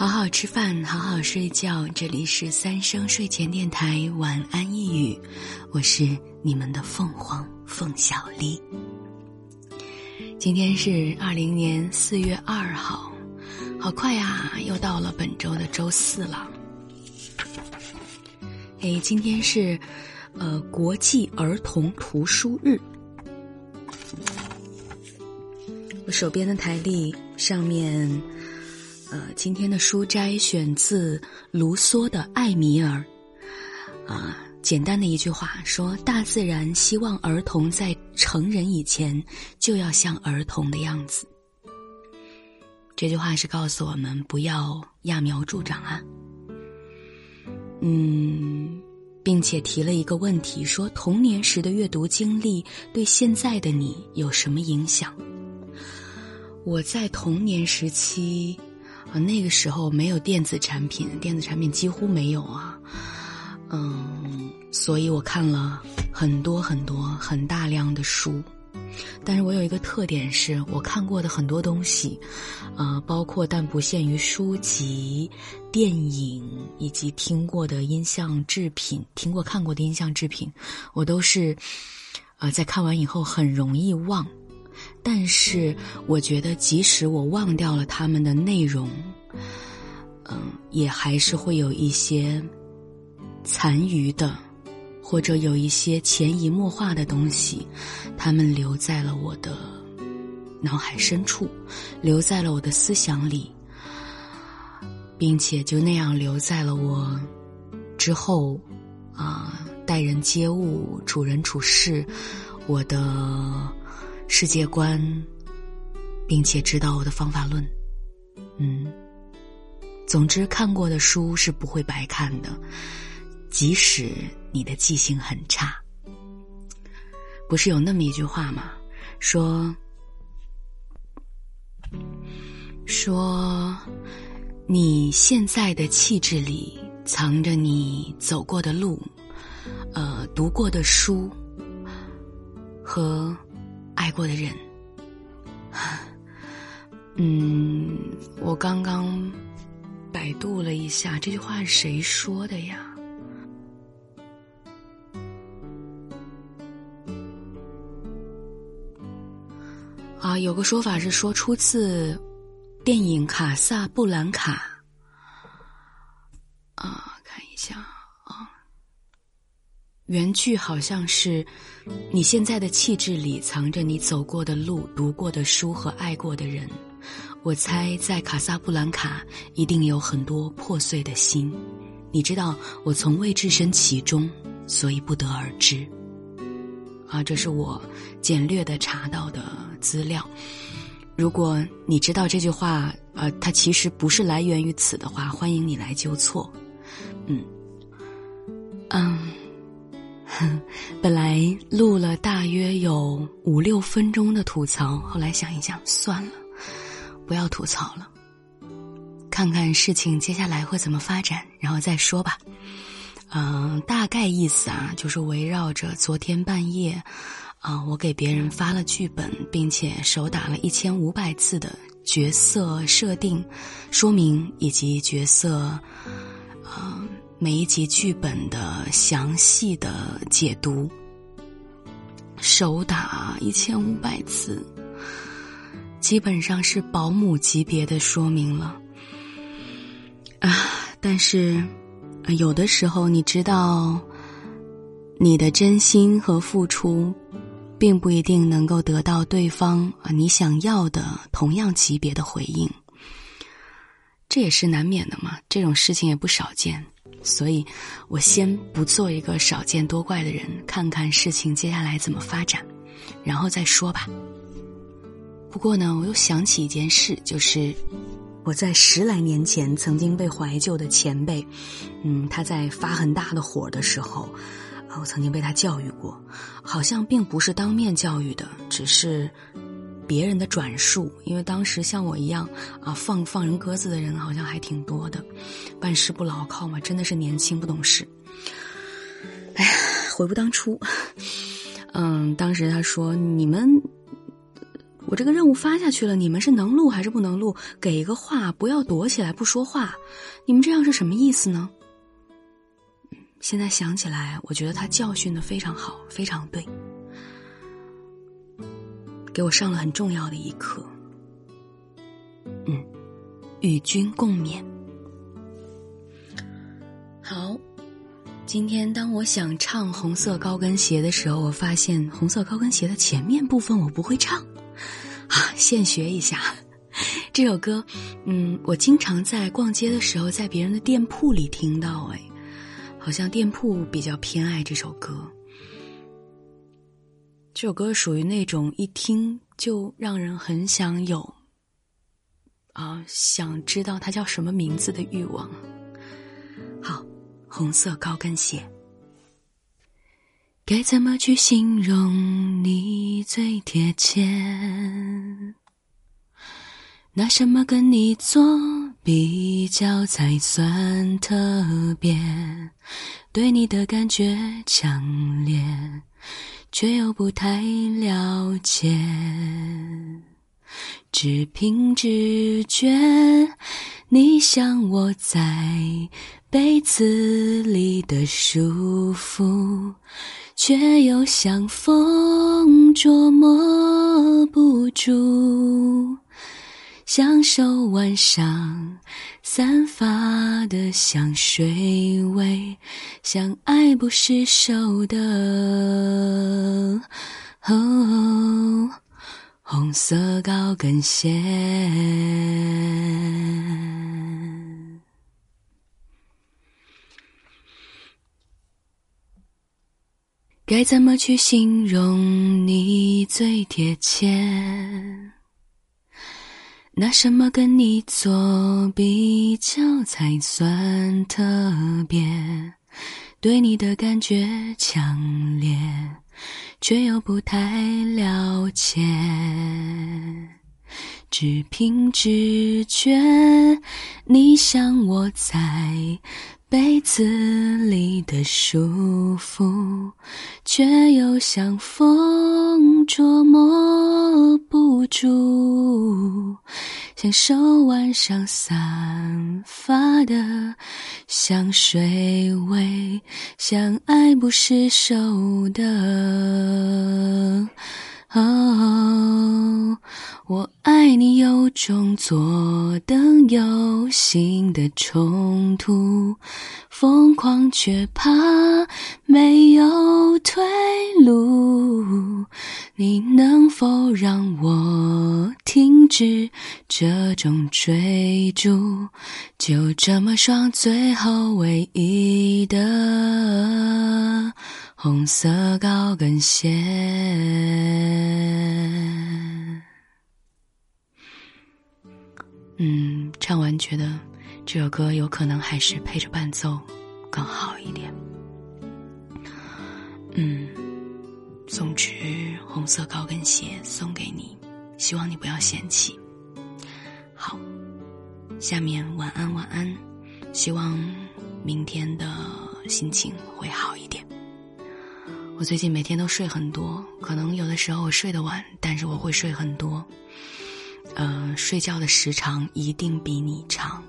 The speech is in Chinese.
好好吃饭，好好睡觉。这里是三生睡前电台晚安一语，我是你们的凤凰凤小丽。今天是二零年四月二号，好快呀，又到了本周的周四了。哎，今天是呃国际儿童图书日。我手边的台历上面。呃，今天的书摘选自卢梭的《艾米尔》，啊，简单的一句话说：大自然希望儿童在成人以前就要像儿童的样子。这句话是告诉我们不要揠苗助长啊。嗯，并且提了一个问题，说童年时的阅读经历对现在的你有什么影响？我在童年时期。啊，那个时候没有电子产品，电子产品几乎没有啊，嗯，所以我看了很多很多很大量的书，但是我有一个特点是我看过的很多东西，呃，包括但不限于书籍、电影以及听过的音像制品，听过看过的音像制品，我都是，呃，在看完以后很容易忘。但是，我觉得即使我忘掉了他们的内容，嗯，也还是会有一些残余的，或者有一些潜移默化的东西，他们留在了我的脑海深处，留在了我的思想里，并且就那样留在了我之后啊，待人接物、处人处事，我的。世界观，并且知道我的方法论，嗯，总之看过的书是不会白看的，即使你的记性很差。不是有那么一句话吗？说说你现在的气质里藏着你走过的路，呃，读过的书和。爱过的人，嗯，我刚刚百度了一下，这句话是谁说的呀？啊，有个说法是说出自电影《卡萨布兰卡》。啊，看一下。原句好像是：你现在的气质里藏着你走过的路、读过的书和爱过的人。我猜在卡萨布兰卡一定有很多破碎的心。你知道，我从未置身其中，所以不得而知。啊，这是我简略的查到的资料。如果你知道这句话，呃，它其实不是来源于此的话，欢迎你来纠错。嗯，嗯。本来录了大约有五六分钟的吐槽，后来想一想，算了，不要吐槽了，看看事情接下来会怎么发展，然后再说吧。嗯，大概意思啊，就是围绕着昨天半夜，啊，我给别人发了剧本，并且手打了一千五百字的角色设定说明以及角色，每一集剧本的详细的解读，手打一千五百字，基本上是保姆级别的说明了。啊，但是有的时候，你知道，你的真心和付出，并不一定能够得到对方啊你想要的同样级别的回应，这也是难免的嘛。这种事情也不少见。所以，我先不做一个少见多怪的人，看看事情接下来怎么发展，然后再说吧。不过呢，我又想起一件事，就是我在十来年前曾经被怀旧的前辈，嗯，他在发很大的火的时候，啊，我曾经被他教育过，好像并不是当面教育的，只是。别人的转述，因为当时像我一样啊放放人鸽子的人好像还挺多的，办事不牢靠嘛，真的是年轻不懂事。哎呀，悔不当初。嗯，当时他说你们我这个任务发下去了，你们是能录还是不能录？给一个话，不要躲起来不说话。你们这样是什么意思呢？现在想起来，我觉得他教训的非常好，非常对，给我上了很重要的一课。嗯，与君共勉。好，今天当我想唱《红色高跟鞋》的时候，我发现《红色高跟鞋》的前面部分我不会唱，啊，现学一下这首歌。嗯，我经常在逛街的时候，在别人的店铺里听到，哎。好像店铺比较偏爱这首歌。这首歌属于那种一听就让人很想有，啊，想知道它叫什么名字的欲望。好，红色高跟鞋，该怎么去形容你最贴切？拿什么跟你做比较才算特别？对你的感觉强烈，却又不太了解。只凭直觉，你像窝在被子里的舒服，却又像风捉摸不住。享受晚上散发的香水味，像爱不释手的红色高跟鞋。该怎么去形容你最贴切？拿什么跟你作比较才算特别？对你的感觉强烈，却又不太了解。只凭直觉，你像我在被子里的舒服，却又像风捉摸不住。像手腕上散发的香水味，像爱不释手的。哦，我爱你有种左等右行的冲突，疯狂却怕没有退路。你能否让我停止这种追逐？就这么双最后唯一的。红色高跟鞋。嗯，唱完觉得这首歌有可能还是配着伴奏更好一点。嗯，送纸红色高跟鞋送给你，希望你不要嫌弃。好，下面晚安晚安，希望明天的心情会好一点。我最近每天都睡很多，可能有的时候我睡得晚，但是我会睡很多。呃，睡觉的时长一定比你长，